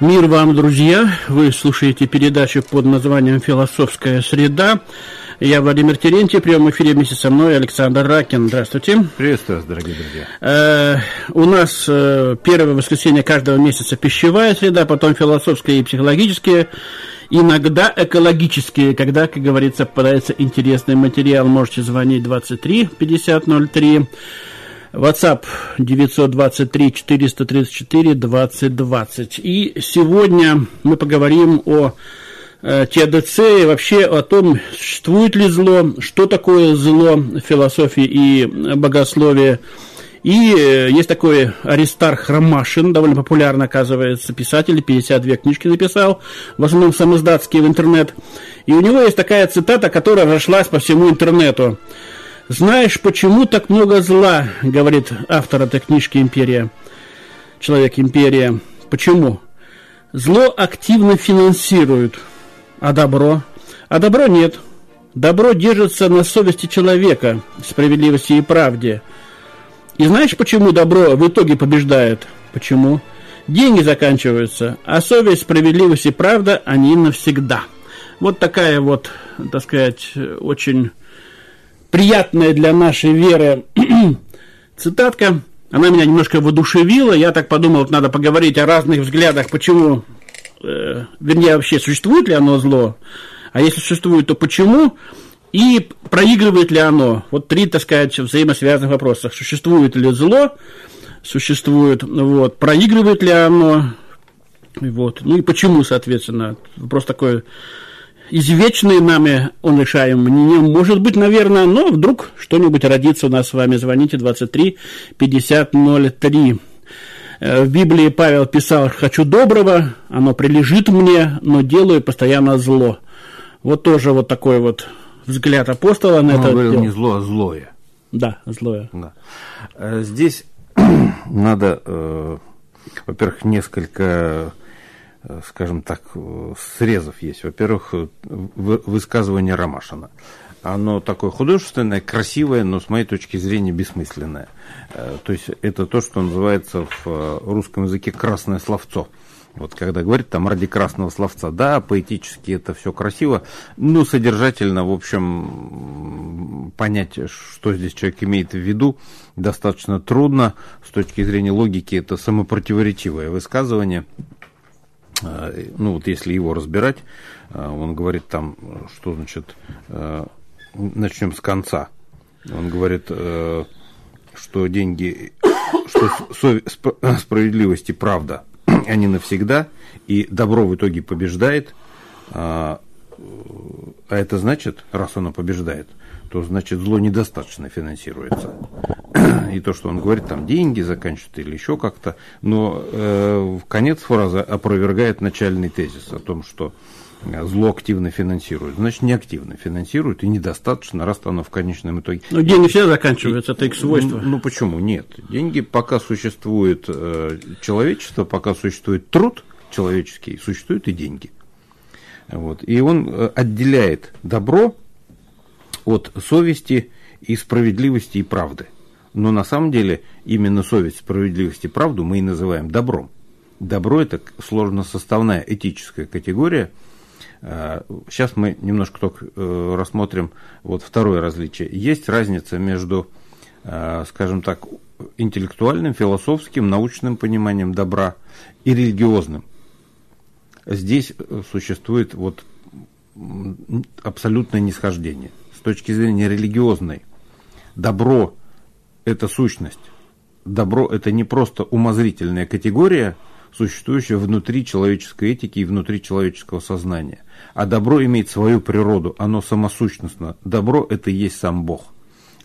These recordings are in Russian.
Мир вам, друзья! Вы слушаете передачу под названием «Философская среда». Я Владимир Терентьев, в прямом эфире вместе со мной Александр Ракин. Здравствуйте. Приветствую вас, дорогие друзья. Э, у нас э, первое воскресенье каждого месяца пищевая среда, потом философская и психологические, иногда экологические, когда, как говорится, попадается интересный материал. Можете звонить 23 50 03. WhatsApp 923 434 2020. И сегодня мы поговорим о э, ТДЦ и вообще о том, существует ли зло, что такое зло в философии и богословии. И э, есть такой Аристарх Ромашин, довольно популярный, оказывается, писатель, 52 книжки написал, в основном самоздатские в интернет. И у него есть такая цитата, которая разошлась по всему интернету. «Знаешь, почему так много зла?» – говорит автор этой книжки «Империя». Человек-империя. Почему? Зло активно финансируют, а добро? А добро нет. Добро держится на совести человека, справедливости и правде. И знаешь, почему добро в итоге побеждает? Почему? Деньги заканчиваются, а совесть, справедливость и правда, они навсегда. Вот такая вот, так сказать, очень приятная для нашей веры цитатка. Она меня немножко воодушевила. Я так подумал, надо поговорить о разных взглядах, почему, э, вернее, вообще существует ли оно зло, а если существует, то почему, и проигрывает ли оно. Вот три, так сказать, взаимосвязанных вопросах. Существует ли зло, существует, вот, проигрывает ли оно, вот, ну и почему, соответственно. Вопрос такой извечные нами он решаем не может быть, наверное, но вдруг что-нибудь родится у нас с вами. Звоните 23 50 03. В Библии Павел писал «хочу доброго, оно прилежит мне, но делаю постоянно зло». Вот тоже вот такой вот взгляд апостола на он это. говорил не зло, а злое. Да, злое. Да. Э, здесь надо, э, во-первых, несколько скажем так, э, срезов есть. Во-первых, э, высказывание Ромашина. Оно такое художественное, красивое, но с моей точки зрения бессмысленное. То есть это то, что называется в русском языке красное словцо. Вот когда говорит там ради красного словца, да, поэтически это все красиво, но содержательно, в общем, понять, что здесь человек имеет в виду, достаточно трудно. С точки зрения логики это самопротиворечивое высказывание. А, ну вот если его разбирать, а, он говорит там, что значит, а, начнем с конца. Он говорит, э, что деньги, что справедливость и правда, они навсегда, и добро в итоге побеждает, а это значит, раз оно побеждает, то значит зло недостаточно финансируется. И то, что он говорит, там деньги заканчиваются или еще как-то, но э, конец фразы опровергает начальный тезис о том, что зло активно финансирует. Значит, неактивно финансирует и недостаточно, раз оно в конечном итоге. Но деньги все заканчиваются, это их свойство. Ну, ну почему? Нет. Деньги, пока существует э, человечество, пока существует труд человеческий, существуют и деньги. Вот. И он э, отделяет добро от совести и справедливости и правды. Но на самом деле именно совесть, справедливость и правду мы и называем добром. Добро – это сложно составная этическая категория. Сейчас мы немножко только э, рассмотрим вот второе различие. Есть разница между, э, скажем так, интеллектуальным, философским, научным пониманием добра и религиозным. Здесь э, существует вот абсолютное нисхождение с точки зрения религиозной, добро – это сущность. Добро – это не просто умозрительная категория, существующая внутри человеческой этики и внутри человеческого сознания. А добро имеет свою природу, оно самосущностно. Добро – это и есть сам Бог.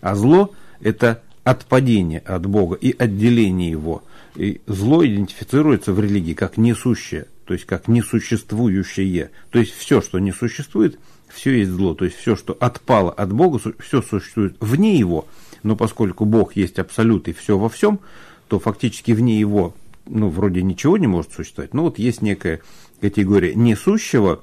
А зло – это отпадение от Бога и отделение его. И зло идентифицируется в религии как несущее, то есть как несуществующее. То есть все, что не существует – все есть зло, то есть все, что отпало от Бога, все существует вне Его, но поскольку Бог есть абсолют и все во всем, то фактически вне Его, ну, вроде ничего не может существовать, но вот есть некая категория несущего,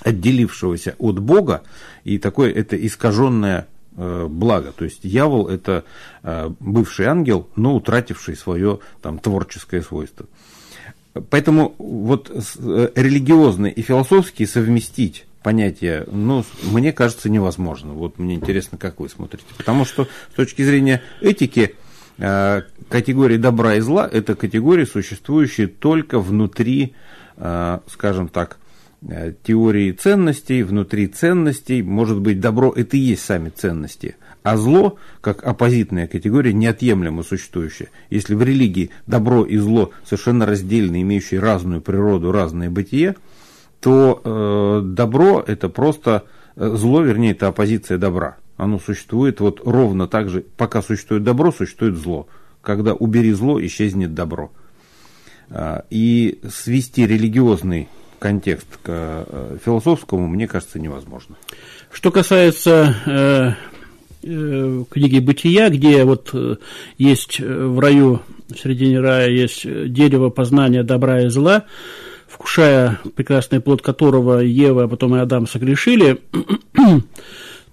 отделившегося от Бога, и такое это искаженное э, благо. То есть дьявол это э, бывший ангел, но утративший свое там, творческое свойство. Поэтому вот э, религиозные и философские совместить понятия, ну, мне кажется, невозможно. Вот мне интересно, как вы смотрите. Потому что с точки зрения этики, э, категории добра и зла – это категории, существующие только внутри, э, скажем так, теории ценностей, внутри ценностей. Может быть, добро – это и есть сами ценности – а зло, как оппозитная категория, неотъемлемо существующая. Если в религии добро и зло совершенно раздельно, имеющие разную природу, разное бытие, то э, добро это просто э, зло, вернее, это оппозиция добра. Оно существует вот ровно так же, пока существует добро, существует зло. Когда убери зло, исчезнет добро. А, и свести религиозный контекст к э, философскому, мне кажется, невозможно. Что касается э, Э, книги «Бытия», где вот э, есть э, в раю, в середине рая есть дерево познания добра и зла, вкушая прекрасный плод которого Ева, а потом и Адам согрешили,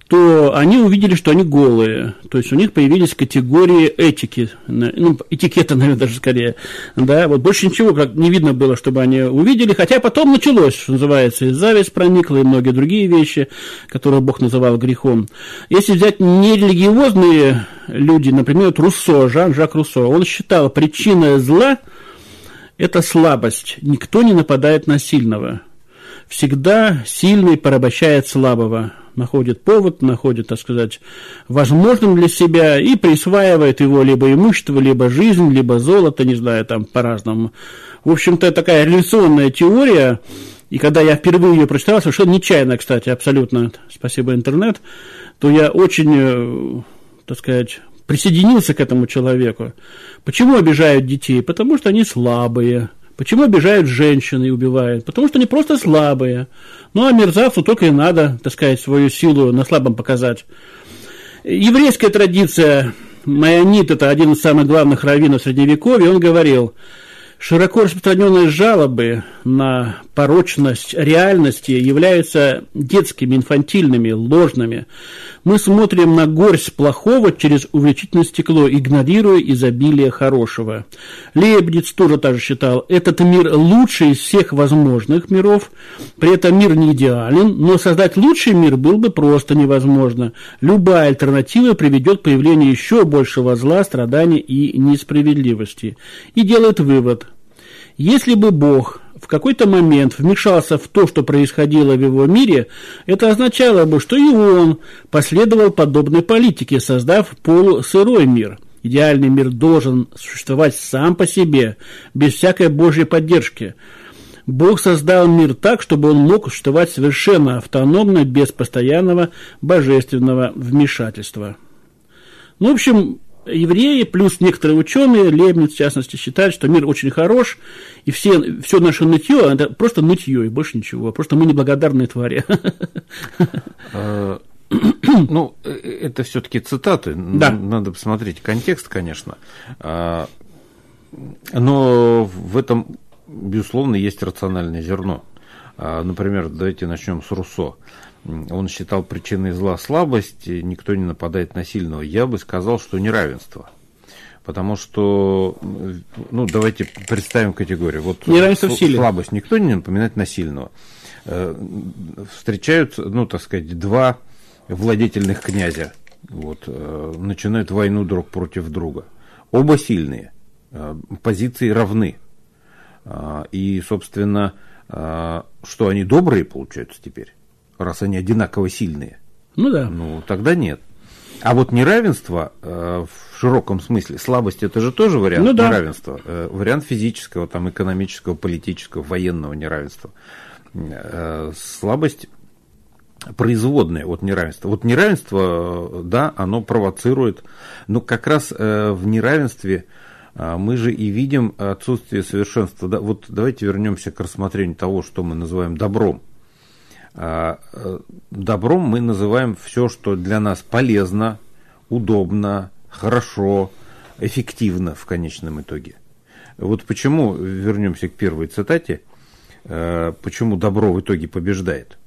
то они увидели, что они голые. То есть у них появились категории этики, ну, этикета, наверное, даже скорее. Да, вот больше ничего как не видно было, чтобы они увидели, хотя потом началось, что называется, и зависть проникла, и многие другие вещи, которые Бог называл грехом. Если взять нерелигиозные люди, например, Руссо, Жан-Жак Руссо, он считал, причина зла – это слабость. Никто не нападает на сильного. Всегда сильный порабощает слабого находит повод, находит, так сказать, возможным для себя и присваивает его либо имущество, либо жизнь, либо золото, не знаю, там по-разному. В общем-то, такая революционная теория, и когда я впервые ее прочитал, совершенно нечаянно, кстати, абсолютно, спасибо интернет, то я очень, э, так сказать, присоединился к этому человеку. Почему обижают детей? Потому что они слабые. Почему обижают женщин и убивают? Потому что они просто слабые. Ну, а мерзавцу только и надо, так сказать, свою силу на слабом показать. Еврейская традиция, Майонит, это один из самых главных раввинов Средневековья, он говорил – Широко распространенные жалобы на порочность реальности являются детскими, инфантильными, ложными. Мы смотрим на горсть плохого через увеличительное стекло, игнорируя изобилие хорошего. Лейбниц тоже так считал, этот мир лучший из всех возможных миров, при этом мир не идеален, но создать лучший мир было бы просто невозможно. Любая альтернатива приведет к появлению еще большего зла, страданий и несправедливости. И делает вывод, если бы Бог в какой-то момент вмешался в то, что происходило в его мире, это означало бы, что и он последовал подобной политике, создав полусырой мир. Идеальный мир должен существовать сам по себе, без всякой Божьей поддержки. Бог создал мир так, чтобы он мог существовать совершенно автономно, без постоянного божественного вмешательства. Ну, в общем, евреи, плюс некоторые ученые, Лебниц в частности, считают, что мир очень хорош, и все, все наше нытье, это просто нытье, и больше ничего, просто мы неблагодарные твари. А, ну, э, это все-таки цитаты, да. надо посмотреть контекст, конечно. А, но в этом, безусловно, есть рациональное зерно. А, например, давайте начнем с Руссо он считал причиной зла слабость, никто не нападает на сильного. Я бы сказал, что неравенство. Потому что, ну, давайте представим категорию. Вот неравенство в силе. Слабость никто не напоминает на сильного. Э, встречаются, ну, так сказать, два владетельных князя. Вот, э, начинают войну друг против друга. Оба сильные, э, позиции равны. И, собственно, что они добрые, получаются теперь раз они одинаково сильные. Ну да. Ну, тогда нет. А вот неравенство э, в широком смысле, слабость это же тоже вариант ну, да. неравенства. Э, вариант физического, там, экономического, политического, военного неравенства. Э, слабость производная от неравенства. Вот неравенство, да, оно провоцирует, но как раз э, в неравенстве э, мы же и видим отсутствие совершенства. Да, вот давайте вернемся к рассмотрению того, что мы называем добром. А, э, добром мы называем все, что для нас полезно, удобно, хорошо, эффективно в конечном итоге. Вот почему, вернемся к первой цитате, э, почему добро в итоге побеждает.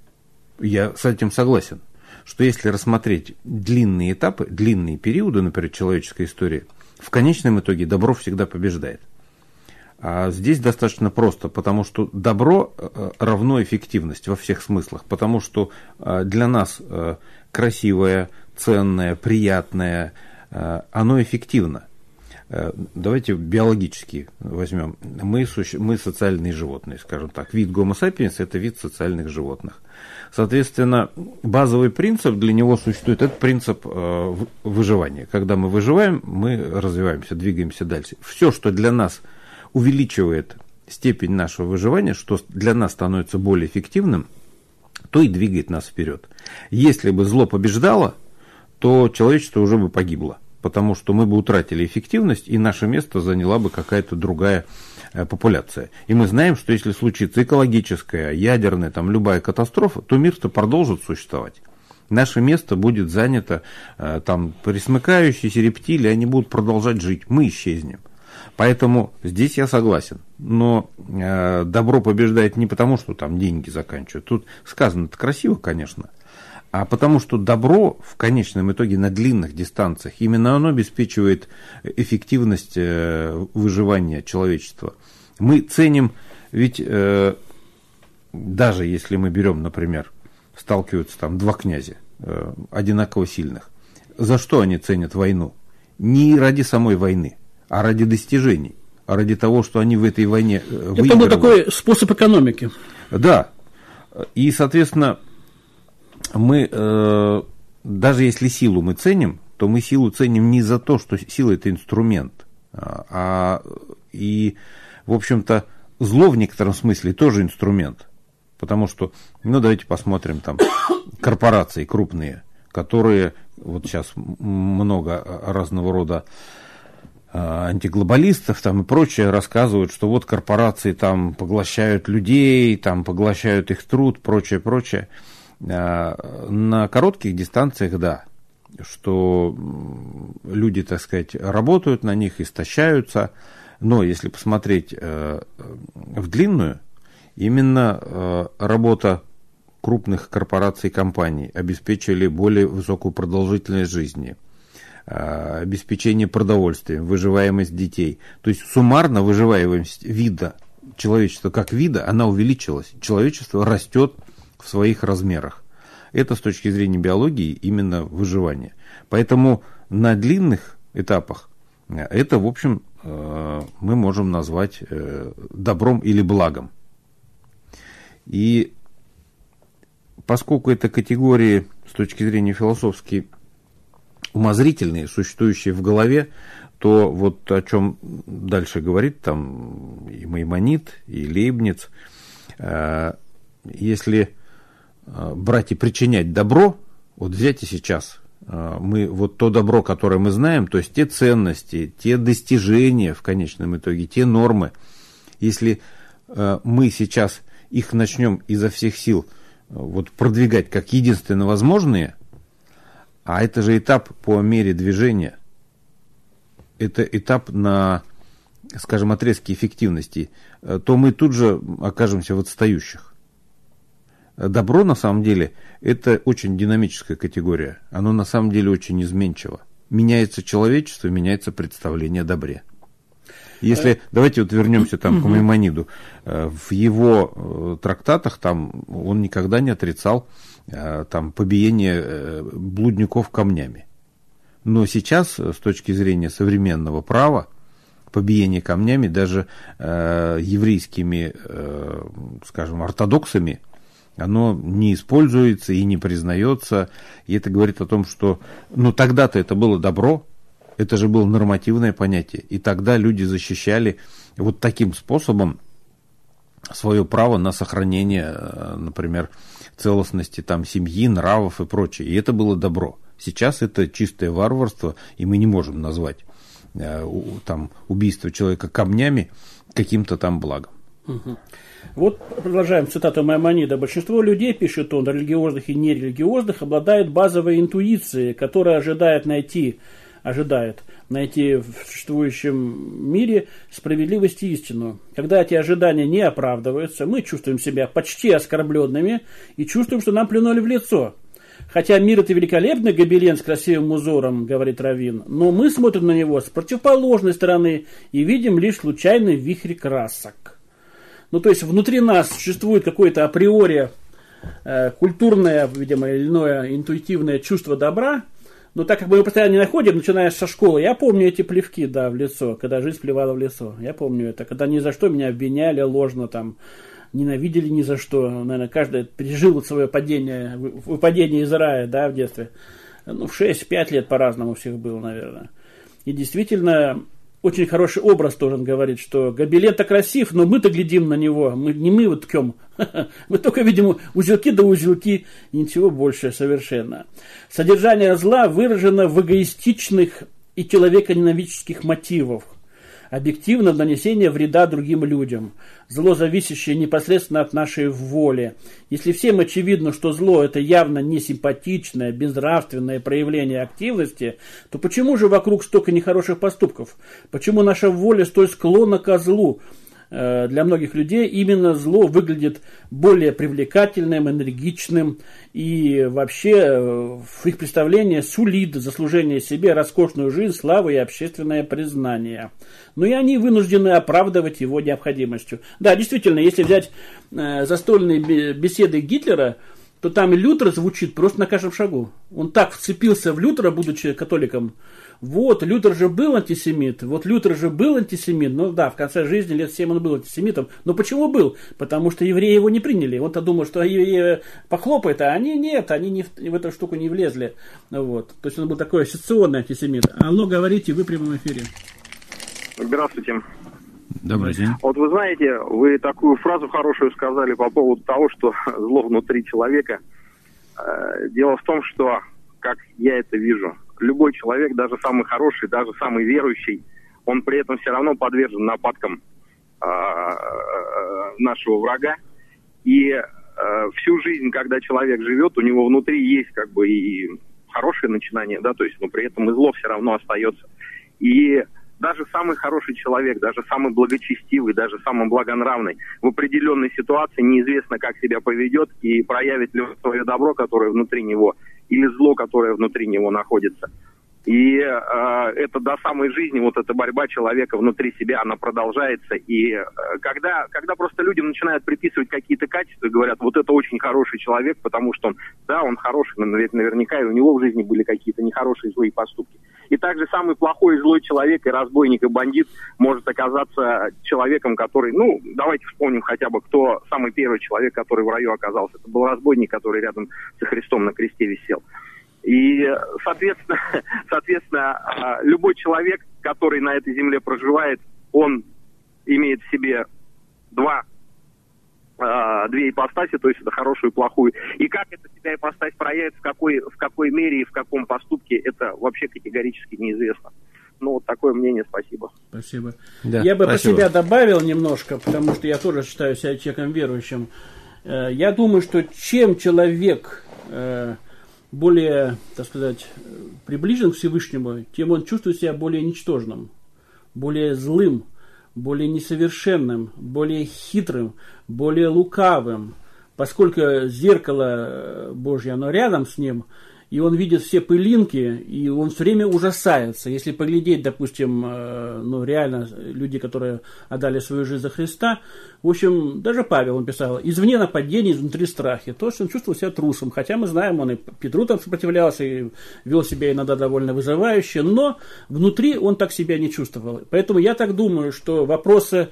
Я с этим согласен, что если рассмотреть длинные этапы, длинные периоды, например, человеческой истории, в конечном итоге добро всегда побеждает. А здесь достаточно просто, потому что добро э, равно эффективность во всех смыслах, потому что э, для нас э, красивое, ценное, приятное, оно эффективно. Давайте биологически возьмем. Мы, мы социальные животные, скажем так. Вид Homo sapiens – это вид социальных животных. Соответственно, базовый принцип для него существует, это принцип выживания. Когда мы выживаем, мы развиваемся, двигаемся дальше. Все, что для нас – увеличивает степень нашего выживания, что для нас становится более эффективным, то и двигает нас вперед. Если бы зло побеждало, то человечество уже бы погибло, потому что мы бы утратили эффективность, и наше место заняла бы какая-то другая э, популяция. И мы знаем, что если случится экологическая, ядерная, там любая катастрофа, то мир-то продолжит существовать. Наше место будет занято, э, там присмыкающиеся рептилии, они будут продолжать жить, мы исчезнем. Поэтому здесь я согласен. Но э, добро побеждает не потому, что там деньги заканчивают. Тут сказано это красиво, конечно. А потому что добро в конечном итоге на длинных дистанциях, именно оно обеспечивает эффективность э, выживания человечества. Мы ценим, ведь э, даже если мы берем, например, сталкиваются там два князя, э, одинаково сильных, за что они ценят войну? Не ради самой войны, а ради достижений, а ради того, что они в этой войне выигрывают. Это был такой способ экономики. Да. И, соответственно, мы, э, даже если силу мы ценим, то мы силу ценим не за то, что сила это инструмент, а, а и, в общем-то, зло в некотором смысле тоже инструмент. Потому что, ну, давайте посмотрим там корпорации крупные, которые, вот сейчас много разного рода Э, антиглобалистов там и прочее рассказывают, что вот корпорации там поглощают людей, там поглощают их труд, прочее, прочее. Э, на коротких дистанциях, да, что люди, так сказать, работают на них, истощаются, но если посмотреть э, в длинную, именно работа крупных корпораций и компаний обеспечили более высокую продолжительность жизни – Э, обеспечение продовольствием, выживаемость детей. То есть суммарно выживаемость вида, человечества как вида, она увеличилась. Человечество растет в своих размерах. Это с точки зрения биологии именно выживание. Поэтому на длинных этапах э, это, в общем, э, мы можем назвать добром или благом. И поскольку это категории с точки зрения философской умозрительные, существующие в голове, то вот о чем дальше говорит там и Маймонит, и Лейбниц, э, если э, брать и причинять добро, вот взять и сейчас, э, мы вот то добро, которое мы знаем, то есть те ценности, те достижения в конечном итоге, те нормы, если мы сейчас их начнем изо всех сил вот продвигать как единственно возможные – а это же этап по мере движения. Это этап на, скажем, отрезке эффективности. Э, то мы тут же окажемся в отстающих. Добро, на самом деле, это очень динамическая категория. Оно, на самом деле, очень изменчиво. Меняется человечество, меняется представление о добре. Если, э, давайте вот вернемся там к Маймониду. Э, в его трактатах там он никогда не отрицал Э, там, побиение э, блудников камнями. Но сейчас, с точки зрения современного права, побиение камнями даже э, еврейскими, э, скажем, ортодоксами, оно не используется и не признается. И это говорит о том, что ну, тогда-то это было добро, это же было нормативное понятие. И тогда люди защищали вот таким способом свое право на сохранение, э, например, целостности там, семьи, нравов и прочее. И это было добро. Сейчас это чистое варварство, и мы не можем назвать э, там, убийство человека камнями каким-то там благом. Вот продолжаем цитату Маймонида. Большинство людей, пишет он, религиозных и нерелигиозных, обладает базовой интуицией, которая ожидает найти, ожидает найти в существующем мире справедливость и истину. Когда эти ожидания не оправдываются, мы чувствуем себя почти оскорбленными и чувствуем, что нам плюнули в лицо. Хотя мир это великолепный гобелен с красивым узором, говорит Равин, но мы смотрим на него с противоположной стороны и видим лишь случайный вихрь красок. Ну, то есть внутри нас существует какое-то априори э, культурное, видимо, или иное интуитивное чувство добра, но так как мы его постоянно не находим, начиная со школы, я помню эти плевки, да, в лицо, когда жизнь плевала в лицо. Я помню это, когда ни за что меня обвиняли ложно там, ненавидели ни за что. Наверное, каждый пережил вот свое падение, выпадение из рая, да, в детстве. Ну, в 6-5 лет по-разному всех было, наверное. И действительно, очень хороший образ тоже он говорит, что гобелен-то красив, но мы-то глядим на него, мы, не мы вот ткем, мы только видим узелки да узелки, ничего больше совершенно. Содержание зла выражено в эгоистичных и человеконенавидческих мотивах, объективно нанесение вреда другим людям, зло, зависящее непосредственно от нашей воли. Если всем очевидно, что зло – это явно несимпатичное, безнравственное проявление активности, то почему же вокруг столько нехороших поступков? Почему наша воля столь склонна к злу? Э, для многих людей именно зло выглядит более привлекательным, энергичным и вообще э, в их представлении сулит заслужение себе роскошную жизнь, славу и общественное признание. Но и они вынуждены оправдывать его необходимостью. Да, действительно, если взять э, застольные беседы Гитлера, то там Лютер звучит просто на каждом шагу. Он так вцепился в Лютера, будучи католиком, вот, Лютер же был антисемит, вот Лютер же был антисемит, ну да, в конце жизни лет 7 он был антисемитом, но почему был? Потому что евреи его не приняли, он-то думал, что евреи похлопают, а они нет, они не в, в эту штуку не влезли, вот, то есть он был такой ассоциационный антисемит. Алло, говорите, вы в прямом эфире. Здравствуйте. Добрый день. Вот вы знаете, вы такую фразу хорошую сказали по поводу того, что зло внутри человека. Э, дело в том, что, как я это вижу, любой человек, даже самый хороший, даже самый верующий, он при этом все равно подвержен нападкам э, нашего врага. И э, всю жизнь, когда человек живет, у него внутри есть как бы и хорошее начинание, да, то есть, но при этом и зло все равно остается. И даже самый хороший человек, даже самый благочестивый, даже самый благонравный в определенной ситуации неизвестно, как себя поведет и проявит ли свое добро, которое внутри него, или зло, которое внутри него находится. И э, это до самой жизни, вот эта борьба человека внутри себя, она продолжается. И э, когда, когда просто людям начинают приписывать какие-то качества, говорят, вот это очень хороший человек, потому что он, да, он хороший, но ведь наверняка и у него в жизни были какие-то нехорошие злые поступки. И также самый плохой и злой человек, и разбойник, и бандит может оказаться человеком, который, ну, давайте вспомним хотя бы, кто самый первый человек, который в раю оказался. Это был разбойник, который рядом со Христом на кресте висел. И, соответственно, соответственно, а, любой человек, который на этой земле проживает, он имеет в себе два а, две ипостаси, то есть это хорошую и плохую. И как эта себя ипостась проявит, в какой, в какой мере и в каком поступке, это вообще категорически неизвестно. Ну, вот такое мнение, спасибо. Спасибо. Да, я бы спасибо. по себя добавил немножко, потому что я тоже считаю себя человеком верующим. Э, я думаю, что чем человек э, более, так сказать, приближен к Всевышнему, тем он чувствует себя более ничтожным, более злым, более несовершенным, более хитрым, более лукавым, поскольку зеркало Божье, оно рядом с ним – и он видит все пылинки, и он все время ужасается. Если поглядеть, допустим, э, ну, реально, люди, которые отдали свою жизнь за Христа, в общем, даже Павел он писал, извне нападение, изнутри страхи. То есть он чувствовал себя трусом, хотя мы знаем, он и Петру там сопротивлялся, и вел себя иногда довольно вызывающе, но внутри он так себя не чувствовал. Поэтому я так думаю, что вопросы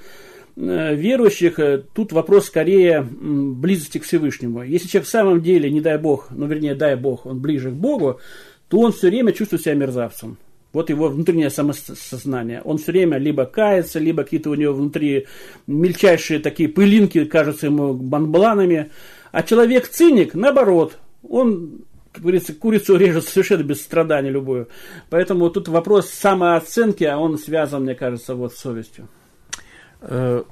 верующих э, тут вопрос скорее близости к Всевышнему. Если человек в самом деле, не дай Бог, ну вернее, дай Бог, он ближе к Богу, то он все время чувствует себя мерзавцем. Вот его внутреннее самосознание. Он все время либо кается, либо какие-то у него внутри мельчайшие такие пылинки кажутся ему банбланами. А человек-циник, наоборот, он как говорится, курицу режет совершенно без страдания любую. Поэтому тут вопрос самооценки, а он связан, мне кажется, вот с совестью. Э,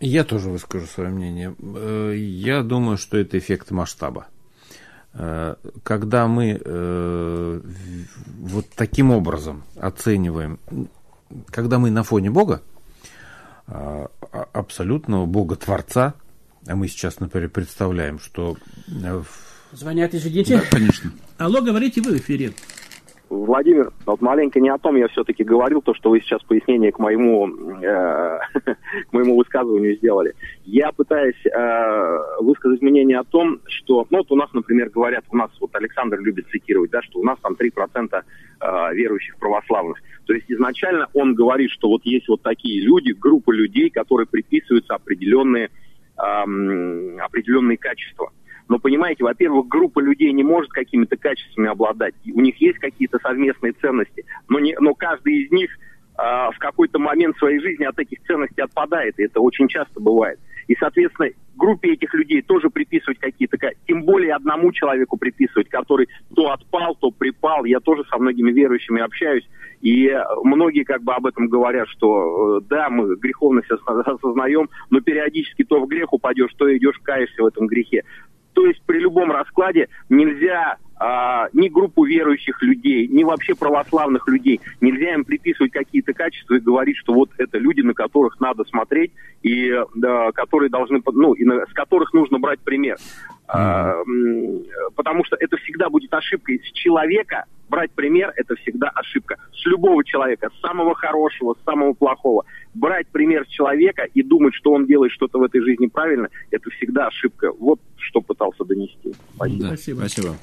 я тоже выскажу свое мнение. Э, я думаю, что это эффект масштаба. Э, когда мы вот таким образом оцениваем, когда мы на фоне Бога, абсолютного Бога-творца, а мы сейчас, например, представляем, что Звонят, извините. Да, конечно. Алло, говорите вы в эфире. Владимир, вот маленько не о том я все-таки говорил, то, что вы сейчас пояснение к моему, э, к моему высказыванию сделали. Я пытаюсь э, высказать мнение о том, что, ну вот у нас, например, говорят, у нас, вот Александр любит цитировать, да, что у нас там 3% э, верующих православных. То есть изначально он говорит, что вот есть вот такие люди, группа людей, которые приписываются определенные, э, определенные качества. Но понимаете, во-первых, группа людей не может какими-то качествами обладать. У них есть какие-то совместные ценности, но, не, но каждый из них э, в какой-то момент своей жизни от этих ценностей отпадает, и это очень часто бывает. И, соответственно, группе этих людей тоже приписывать какие-то, тем более одному человеку приписывать, который то отпал, то припал. Я тоже со многими верующими общаюсь, и многие как бы об этом говорят, что э, да, мы греховность осознаем, но периодически то в грех упадешь, то идешь, каешься в этом грехе. То есть при любом раскладе нельзя а, ни группу верующих людей, ни вообще православных людей, нельзя им приписывать какие-то качества и говорить, что вот это люди, на которых надо смотреть и да, которые должны, ну, и на, с которых нужно брать пример. А, потому что это всегда будет ошибкой. С человека брать пример – это всегда ошибка. С любого человека, с самого хорошего, с самого плохого. Брать пример с человека и думать, что он делает что-то в этой жизни правильно – это всегда ошибка. Вот что пытался донести. Спасибо. Да, спасибо. спасибо.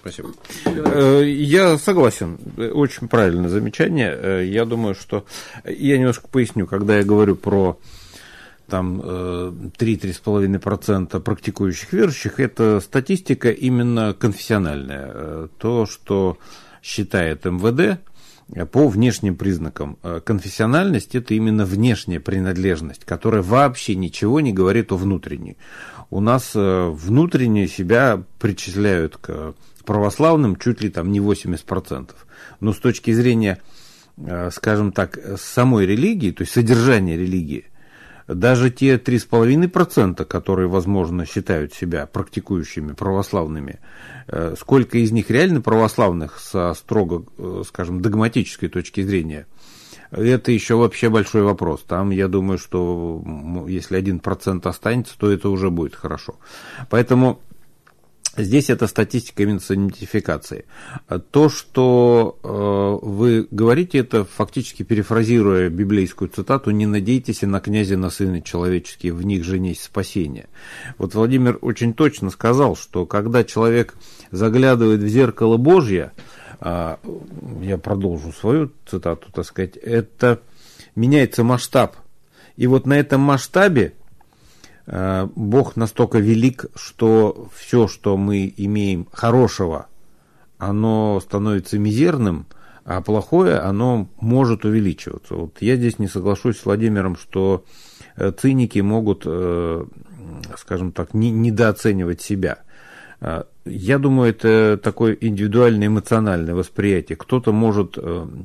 Спасибо. Э, я согласен. Очень правильное замечание. Э, я думаю, что... Я немножко поясню, когда я говорю про там 3-3,5% э, практикующих верующих, это статистика именно конфессиональная. Э, то, что считает МВД по внешним признакам. Э, конфессиональность – это именно внешняя принадлежность, которая вообще ничего не говорит о внутренней. У нас внутренне себя причисляют к православным чуть ли там не 80%. Но с точки зрения, скажем так, самой религии, то есть содержания религии – даже те 3,5%, которые, возможно, считают себя практикующими православными, э, сколько из них реально православных со строго, э, скажем, догматической точки зрения, это еще вообще большой вопрос. Там, я думаю, что если 1% останется, то это уже будет хорошо. Поэтому Здесь это статистика именно с идентификацией. То, что э, вы говорите, это фактически перефразируя библейскую цитату «Не надейтесь на князя на сыны человеческие, в них же есть спасение». Вот Владимир очень точно сказал, что когда человек заглядывает в зеркало Божье, э, я продолжу свою цитату, так сказать, это меняется масштаб. И вот на этом масштабе Бог настолько велик, что все, что мы имеем хорошего, оно становится мизерным, а плохое, оно может увеличиваться. Вот я здесь не соглашусь с Владимиром, что э, циники могут, э, скажем так, недооценивать себя. Я думаю, это такое индивидуальное эмоциональное восприятие. Кто-то может,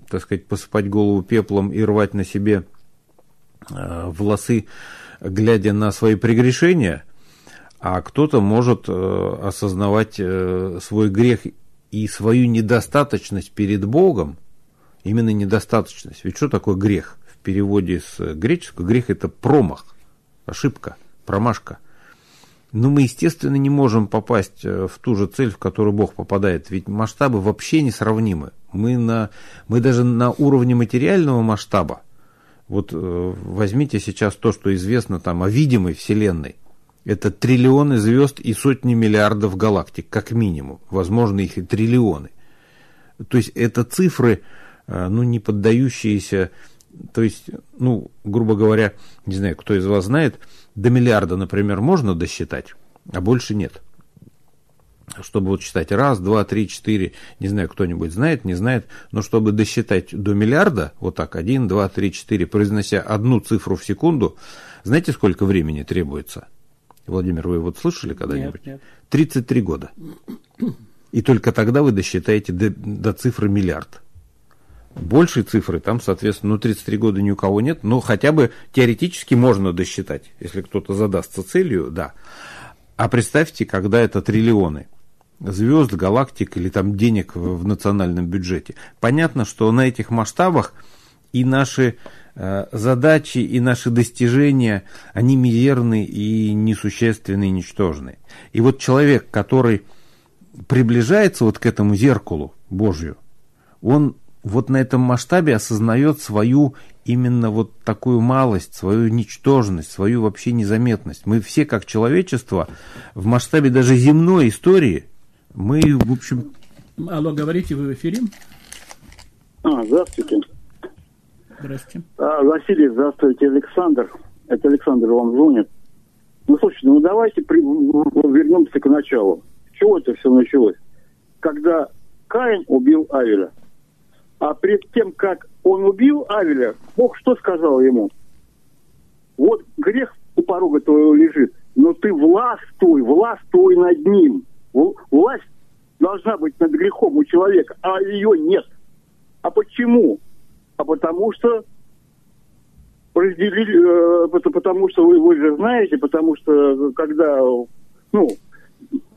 так сказать, посыпать голову пеплом и рвать на себе волосы глядя на свои прегрешения, а кто-то может э, осознавать э, свой грех и свою недостаточность перед Богом, именно недостаточность. Ведь что такое грех? В переводе с греческого грех это промах, ошибка, промашка. Но мы, естественно, не можем попасть э, в ту же цель, в которую Бог попадает, ведь масштабы вообще несравнимы. Мы, на, мы даже на уровне материального масштаба вот э, возьмите сейчас то, что известно там о видимой Вселенной. Это триллионы звезд и сотни миллиардов галактик, как минимум. Возможно, их и триллионы. То есть это цифры, э, ну, не поддающиеся, то есть, ну, грубо говоря, не знаю, кто из вас знает, до миллиарда, например, можно досчитать, а больше нет чтобы вот считать раз, два, три, четыре, не знаю, кто-нибудь знает, не знает, но чтобы досчитать до миллиарда, вот так, один, два, три, четыре, произнося одну цифру в секунду, знаете, сколько времени требуется? Владимир, вы вот слышали когда-нибудь? Нет, нет. 33 года. И только тогда вы досчитаете до, до цифры миллиард. Большей цифры там, соответственно, ну, 33 года ни у кого нет, но хотя бы теоретически можно досчитать, если кто-то задастся целью, да. А представьте, когда это триллионы звезд, галактик или там денег в национальном бюджете. Понятно, что на этих масштабах и наши э, задачи, и наши достижения, они мизерны и несущественны, и ничтожны. И вот человек, который приближается вот к этому зеркалу Божью, он вот на этом масштабе осознает свою именно вот такую малость, свою ничтожность, свою вообще незаметность. Мы все, как человечество, в масштабе даже земной истории, мы, в общем... Алло, говорите, вы в эфире? А, здравствуйте. Здравствуйте. А, Василий, здравствуйте, Александр. Это Александр вам звонит. Ну, слушайте, ну давайте при... вернемся к началу. С чего это все началось? Когда Каин убил Авеля. А перед тем, как он убил Авеля, Бог что сказал ему? Вот грех у порога твоего лежит, но ты властвуй, властвуй над ним. Власть должна быть над грехом у человека, а ее нет. А почему? А потому что разделили, э, потому что вы, вы же знаете, потому что когда, ну,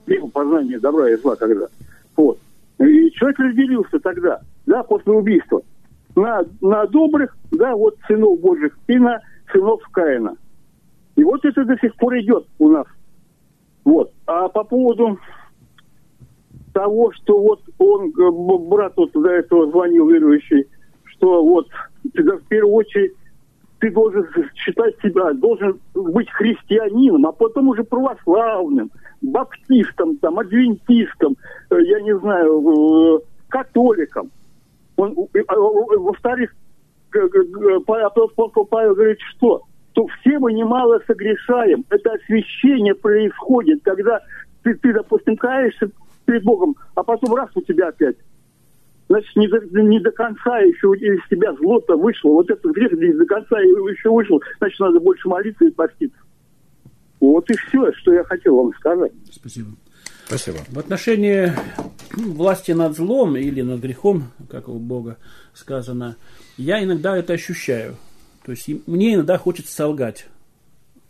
либо познание добра и зла, когда, вот. И человек разделился тогда, да, после убийства. На, на добрых, да, вот сынов Божьих, и на сынов Каина. И вот это до сих пор идет у нас. Вот. А по поводу того, что вот он, э, брат вот до этого звонил верующий, что вот в первую очередь ты должен считать себя, должен быть христианином, а потом уже православным, баптистом, там, адвентистом, э, я не знаю, католиком. Он, а, во-вторых, апостол Павел говорит, что? То все мы немало согрешаем. Это освящение происходит, когда ты, ты допустим, каешься перед Богом, а потом раз у тебя опять значит, не до, не до конца еще из тебя зло-то вышло. Вот этот грех не до конца еще вышел, значит, надо больше молиться и поститься. Вот и все, что я хотел вам сказать. Спасибо. Спасибо. В отношении власти над злом или над грехом, как у Бога сказано, я иногда это ощущаю. То есть мне иногда хочется солгать.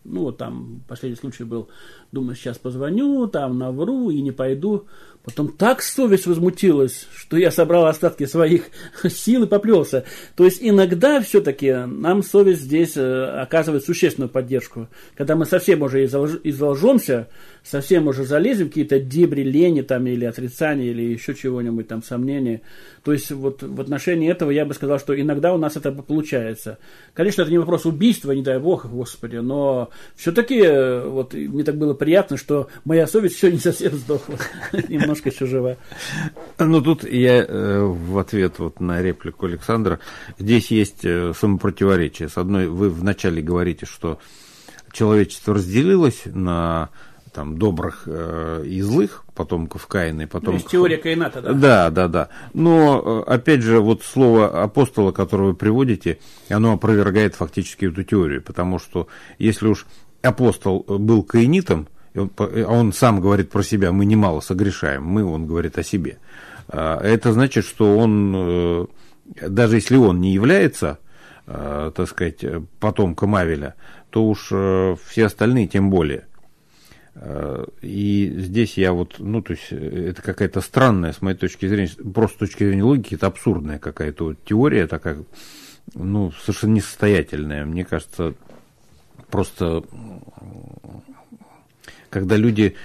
Ну, вот там последний случай был, думаю, сейчас позвоню, там навру и не пойду. Потом так совесть возмутилась, что я собрал остатки своих сил и поплелся. То есть иногда все-таки нам совесть здесь э, оказывает существенную поддержку. Когда мы совсем уже изолжемся, совсем уже залезем в какие-то дебри лени там, или отрицания, или еще чего-нибудь там, сомнения. То есть вот в отношении этого я бы сказал, что иногда у нас это получается. Конечно, это не вопрос убийства, не дай бог, господи, но все-таки э, вот мне так было приятно, что моя совесть все не совсем сдохла, еще жива. Ну тут я э, в ответ вот на реплику Александра, здесь есть э, самопротиворечие. С одной, вы вначале говорите, что человечество разделилось на там, добрых э, и злых потомков Каина и потомков... То есть теория Каината, да? Да, да, да. Но, опять же, вот слово апостола, которое вы приводите, оно опровергает фактически эту теорию, потому что если уж апостол был каинитом, а он сам говорит про себя, мы немало согрешаем, мы, он говорит о себе. А, это значит, что он, э, даже если он не является, э, так сказать, потомком Авеля, то уж все остальные тем более – и здесь я вот, ну, то есть, это какая-то странная, с моей точки зрения, просто с точки зрения логики, это абсурдная какая-то вот теория такая, ну, совершенно несостоятельная. Мне кажется, просто, когда люди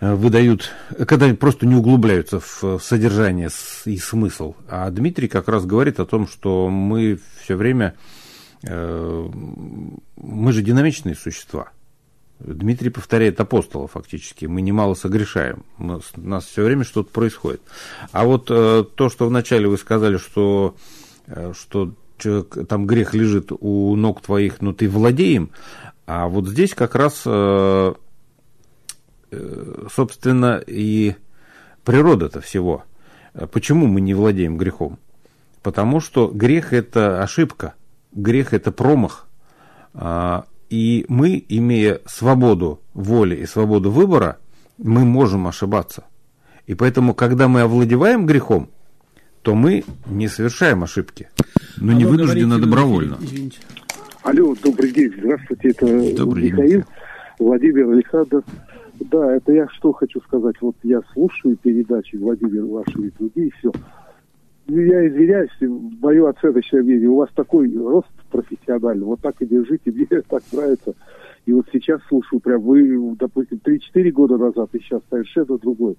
э, выдают, когда просто не углубляются в содержание и смысл. А Дмитрий как раз говорит о том, что мы все время, э, мы же динамичные существа. Дмитрий повторяет апостола фактически. Мы немало согрешаем. У нас, все время что-то происходит. А вот э, то, что вначале вы сказали, что, что человек, там грех лежит у ног твоих, но ты владеем. А вот здесь как раз, собственно, и природа-то всего. Почему мы не владеем грехом? Потому что грех – это ошибка, грех – это промах. А, и мы, имея свободу воли и свободу выбора, мы можем ошибаться. И поэтому, когда мы овладеваем грехом, то мы не совершаем ошибки, но а не вынуждены добровольно. Извините. Алло, добрый день, здравствуйте, это добрый Михаил, день. Владимир Александр. Да, это я что хочу сказать. Вот я слушаю передачи Владимир ваши и другие, все. Ну, я извиняюсь, мое оценочное мнение, у вас такой рост профессиональный, вот так и держите, мне так нравится. И вот сейчас слушаю, прям вы, допустим, 3-4 года назад, и сейчас совершенно другой.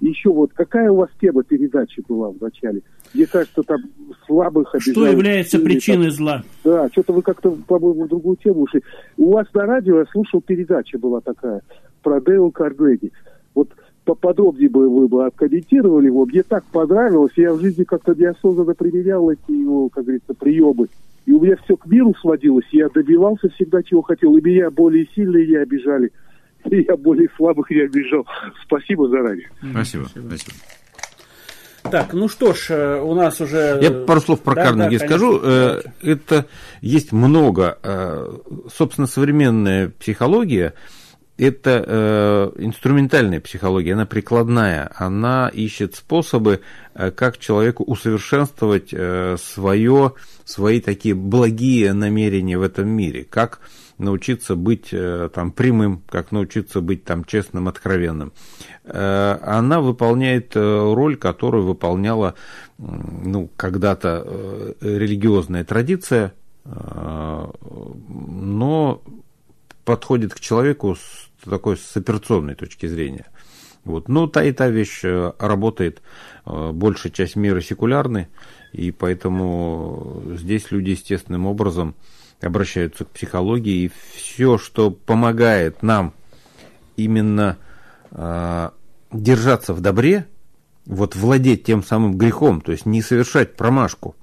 Еще вот, какая у вас тема передачи была в начале? Мне кажется, там слабых обижают. Что является сильных, причиной там, зла? Да, что-то вы как-то, по-моему, в другую тему ушли. У вас на радио я слушал, передача была такая про Дейл Карнеги. Вот поподробнее бы вы бы откомментировали его. Мне так понравилось. Я в жизни как-то неосознанно применял эти его, как говорится, приемы. И у меня все к миру сводилось. Я добивался всегда, чего хотел. И меня более сильные не обижали. И я более слабых не обижал. Спасибо заранее. Спасибо. Спасибо. Так, ну что ж, э, у нас уже... Я пару слов про да, Карнеги да, скажу. Э, это есть много. Э, собственно, современная психология это э, инструментальная психология, она прикладная, она ищет способы, э, как человеку усовершенствовать э, свое, свои такие благие намерения в этом мире, как научиться быть э, там прямым, как научиться быть там честным, откровенным. Э, она выполняет э, роль, которую выполняла ну, когда-то э, религиозная традиция, э, но подходит к человеку с такой с операционной точки зрения. Вот. Но та и та вещь э, работает, э, большая часть мира секулярны, и поэтому здесь люди естественным образом обращаются к психологии, и все, что помогает нам именно э, держаться в добре, вот владеть тем самым грехом, то есть не совершать промашку,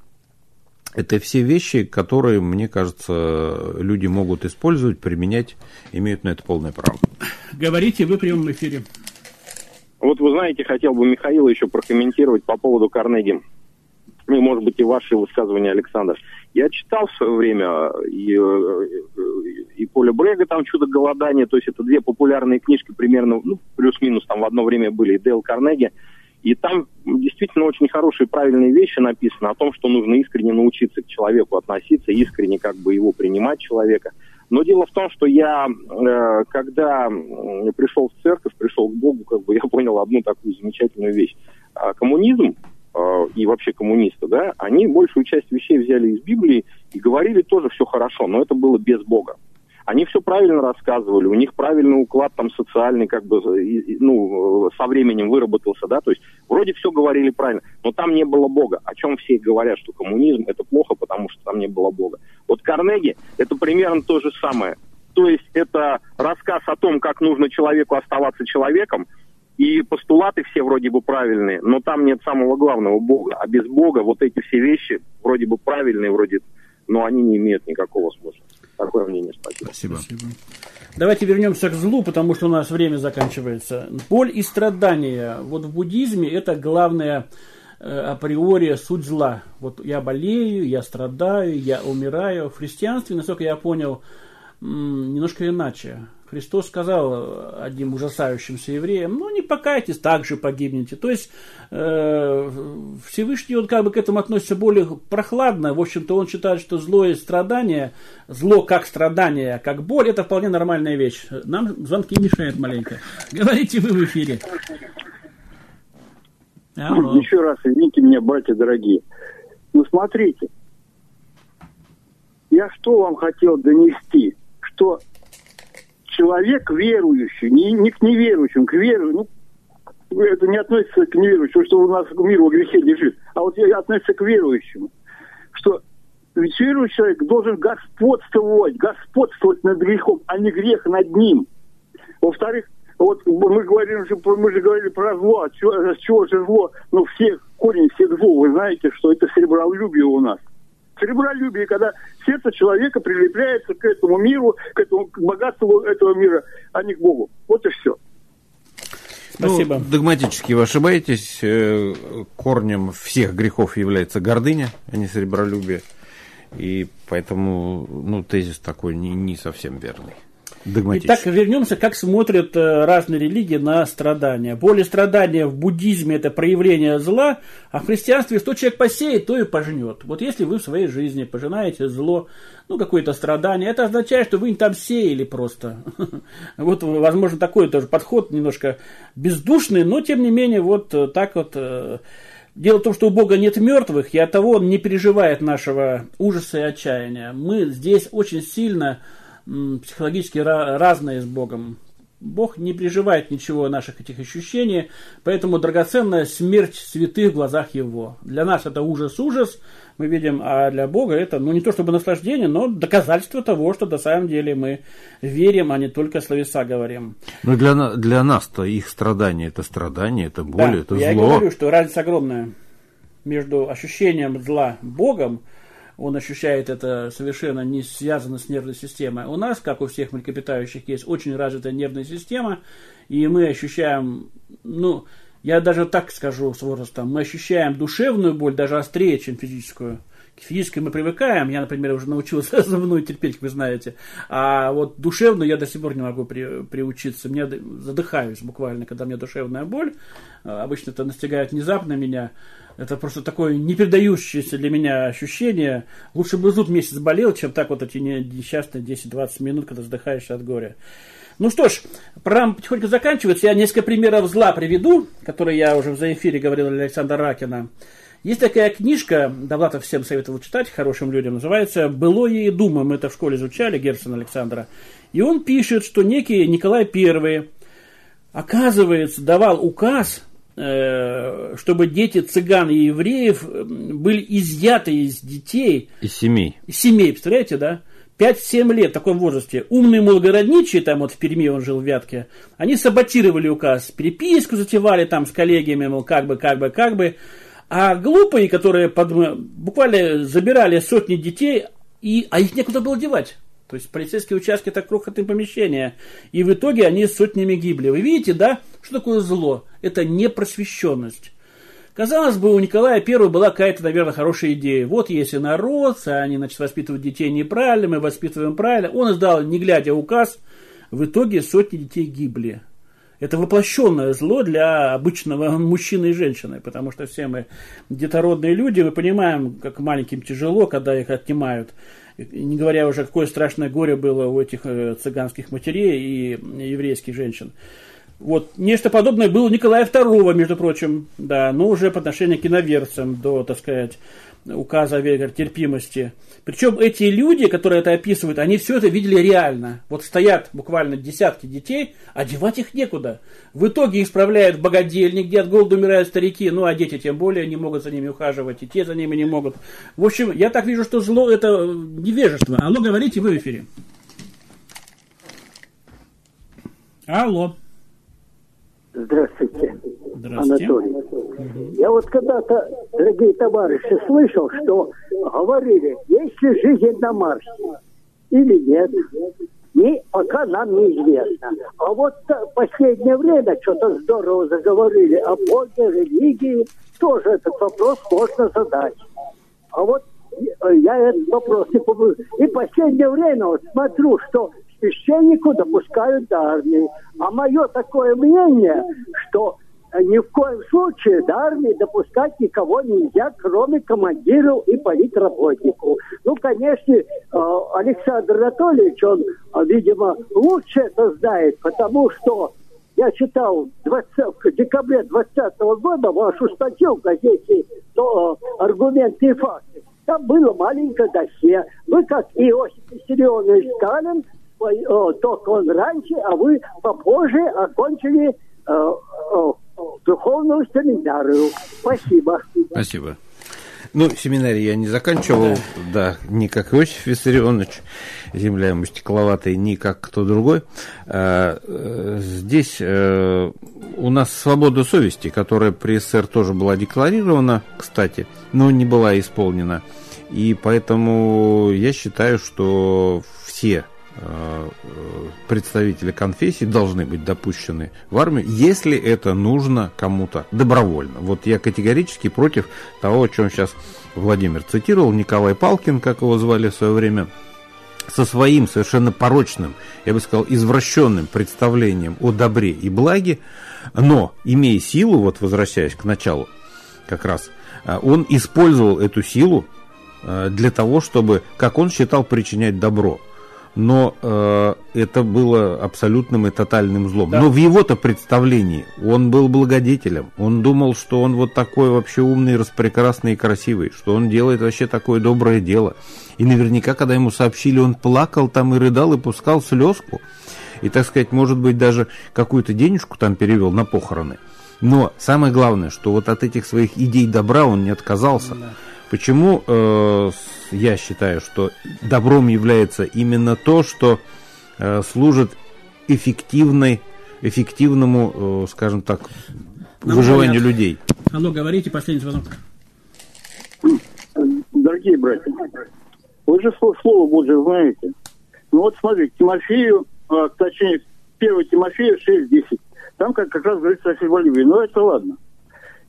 это все вещи, которые, мне кажется, люди могут использовать, применять, имеют на это полное право. Говорите вы в прямом эфире. Вот вы знаете, хотел бы Михаила еще прокомментировать по поводу Карнеги. Ну, может быть, и ваши высказывания, Александр. Я читал в свое время и, и Поля Брега, там «Чудо голодания», то есть это две популярные книжки примерно, ну, плюс-минус там в одно время были, и Дейл Карнеги. И там действительно очень хорошие правильные вещи написаны о том, что нужно искренне научиться к человеку относиться, искренне как бы его принимать человека. Но дело в том, что я, э, когда пришел в церковь, пришел к Богу, как бы я понял одну такую замечательную вещь. А коммунизм э, и вообще коммунисты, да, они большую часть вещей взяли из Библии и говорили тоже все хорошо, но это было без Бога они все правильно рассказывали, у них правильный уклад там социальный, как бы, ну, со временем выработался, да, то есть вроде все говорили правильно, но там не было Бога, о чем все говорят, что коммунизм это плохо, потому что там не было Бога. Вот Карнеги это примерно то же самое. То есть это рассказ о том, как нужно человеку оставаться человеком, и постулаты все вроде бы правильные, но там нет самого главного Бога. А без Бога вот эти все вещи вроде бы правильные, вроде, но они не имеют никакого смысла. Такое мнение. Спасибо. Спасибо. Давайте вернемся к злу, потому что у нас время заканчивается. Боль и страдания. Вот в буддизме это главная э, априори суть зла. Вот я болею, я страдаю, я умираю. В христианстве, насколько я понял, немножко иначе. Христос сказал одним ужасающимся евреям, ну не покайтесь, так же погибнете. То есть э, Всевышний он как бы к этому относится более прохладно. В общем-то он считает, что зло и страдание, зло как страдание, как боль, это вполне нормальная вещь. Нам звонки мешают маленько. Говорите вы в эфире. Алло. Еще раз извините меня, братья дорогие. Ну смотрите, я что вам хотел донести, что человек верующий, не, не к неверующим, к верующим, ну, это не относится к неверующим, что у нас мир во грехе лежит, а вот относится к верующему, что ведь верующий человек должен господствовать, господствовать над грехом, а не грех над ним. Во-вторых, вот мы говорим, мы же говорили про зло, а чего, с чего же зло? Ну, всех, корень всех зло, вы знаете, что это серебролюбие у нас серебролюбие, когда сердце человека прилепляется к этому миру, к этому к богатству этого мира, а не к Богу. Вот и все. Спасибо. Ну, догматически вы ошибаетесь. Э, корнем всех грехов является гордыня, а не серебролюбие. И поэтому ну, тезис такой не, не совсем верный. Итак, вернемся, как смотрят э, разные религии на страдания. Более страдания в буддизме это проявление зла, а в христианстве что человек посеет, то и пожнет. Вот если вы в своей жизни пожинаете зло, ну, какое-то страдание, это означает, что вы не там сеяли просто. Вот, возможно, такой тоже подход немножко бездушный, но, тем не менее, вот э, так вот... Э, дело в том, что у Бога нет мертвых, и от того Он не переживает нашего ужаса и отчаяния. Мы здесь очень сильно психологически разные с Богом. Бог не переживает ничего наших этих ощущений, поэтому драгоценная смерть святых в глазах Его. Для нас это ужас-ужас, мы видим, а для Бога это, ну, не то чтобы наслаждение, но доказательство того, что на самом деле мы верим, а не только словеса говорим. Ну, для, для нас-то их страдания – это страдания, это боль, да, это я зло. Я говорю, что разница огромная между ощущением зла Богом – он ощущает это совершенно не связано с нервной системой. У нас, как у всех млекопитающих, есть очень развитая нервная система, и мы ощущаем, ну, я даже так скажу с возрастом, мы ощущаем душевную боль даже острее, чем физическую. К физической мы привыкаем, я, например, уже научился зубную терпеть, как вы знаете, а вот душевную я до сих пор не могу при, приучиться, мне задыхаюсь буквально, когда у меня душевная боль, обычно это настигает внезапно меня, это просто такое непередающееся для меня ощущение. Лучше бы зуб месяц болел, чем так вот эти несчастные 10-20 минут, когда вздыхаешь от горя. Ну что ж, программа потихоньку заканчивается. Я несколько примеров зла приведу, которые я уже в эфире говорил Александра Ракина. Есть такая книжка, Довлатов всем советовал читать, хорошим людям, называется «Былое и дума». Мы это в школе изучали, Герцена Александра. И он пишет, что некий Николай I, оказывается, давал указ чтобы дети цыган и евреев были изъяты из детей. Из семей. Из семей, представляете, да? 5-7 лет в таком возрасте. Умные многородничие, там вот в Перми он жил в Вятке, они саботировали указ, переписку затевали там с коллегиями, мол, как бы, как бы, как бы. А глупые, которые под, буквально забирали сотни детей, и, а их некуда было девать. То есть полицейские участки это крохотные помещения. И в итоге они сотнями гибли. Вы видите, да, что такое зло? Это непросвещенность. Казалось бы, у Николая I была какая-то, наверное, хорошая идея. Вот если народ, они, значит, воспитывают детей неправильно, мы воспитываем правильно. Он издал, не глядя, указ. В итоге сотни детей гибли. Это воплощенное зло для обычного мужчины и женщины, потому что все мы детородные люди, мы понимаем, как маленьким тяжело, когда их отнимают. Не говоря уже, какое страшное горе было у этих э, цыганских матерей и еврейских женщин. Вот, нечто подобное было Николая II, между прочим, да, но уже по отношению к иноверцам до, так сказать, указа о терпимости. Причем эти люди, которые это описывают, они все это видели реально. Вот стоят буквально десятки детей, а девать их некуда. В итоге исправляют богадельник, где от голода умирают старики, ну а дети тем более не могут за ними ухаживать, и те за ними не могут. В общем, я так вижу, что зло это невежество. Алло, говорите, вы в эфире. Алло. Здравствуйте, Анатолий. Угу. Я вот когда-то, дорогие товарищи, слышал, что говорили, есть ли жизнь на Марсе или нет. И пока нам неизвестно. А вот в последнее время что-то здорово заговорили о Боге, религии. Тоже этот вопрос можно задать. А вот я этот вопрос не помню. И в последнее время вот смотрю, что священнику допускают до. А мое такое мнение, что ни в коем случае до армии допускать никого нельзя, кроме командиров и политработников. Ну, конечно, э, Александр Анатольевич, он, э, видимо, лучше это знает, потому что я читал 20, в декабре 2020 года вашу статью в газете то, «Аргументы и факты». Там было маленькое досье. Вы, как Иосиф Виссарионович Сталин, только он раньше, а вы попозже окончили э, э, духовную семинарию. Спасибо. Спасибо. Ну, семинарий я не заканчивал, да, не как Иосиф Виссарионович, земля ему стекловатая, не как кто другой. А, э, здесь у нас свобода совести, которая при СССР тоже была декларирована, кстати, но не была исполнена. И поэтому я считаю, что все Э, представители конфессий должны быть допущены в армию, если это нужно кому-то добровольно. Вот я категорически против того, о чем сейчас Владимир цитировал, Николай Палкин, как его звали в свое время, со своим совершенно порочным, я бы сказал, извращенным представлением о добре и благе, но имея силу, вот возвращаясь к началу как раз, э, он использовал эту силу э, для того, чтобы, как он считал, причинять добро но э, это было абсолютным и тотальным злом. Да. Но в его-то представлении он был благодетелем. Он думал, что он вот такой вообще умный, распрекрасный и красивый, что он делает вообще такое доброе дело. И наверняка, когда ему сообщили, он плакал там и рыдал и пускал слезку. и, так сказать, может быть, даже какую-то денежку там перевел на похороны. Но самое главное, что вот от этих своих идей добра он не отказался. Да. Почему э, я считаю, что добром является именно то, что э, служит эффективной, эффективному, э, скажем так, Нам выживанию говорят. людей. Алло, говорите, последний звонок. Дорогие братья, вы же слово Божие знаете. Ну вот смотрите, Тимофею, а, точнее, 1 Тимофея 6.10. Там как, как раз говорится о символизме. Но это ладно.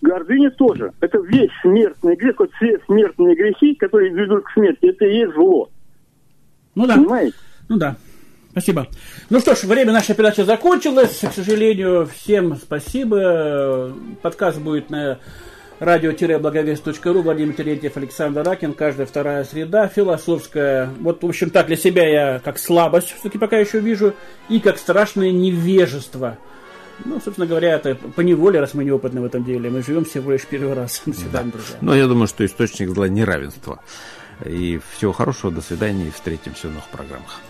Гордыня тоже. Это весь смертный грех, вот все смертные грехи, которые ведут к смерти, это и есть зло. Ну да. Понимаете? Ну да. Спасибо. Ну что ж, время нашей передачи закончилось. К сожалению, всем спасибо. Подкаст будет на радио-благовест.ру, Владимир Терентьев, Александр Ракин, каждая вторая среда, философская. Вот, в общем, так для себя я как слабость все-таки пока еще вижу, и как страшное невежество. Ну, собственно говоря, это по неволе, раз мы неопытны в этом деле. Мы живем всего лишь первый раз. До свидания, да. друзья. Но я думаю, что источник зла неравенство. И всего хорошего, до свидания и встретимся в новых программах.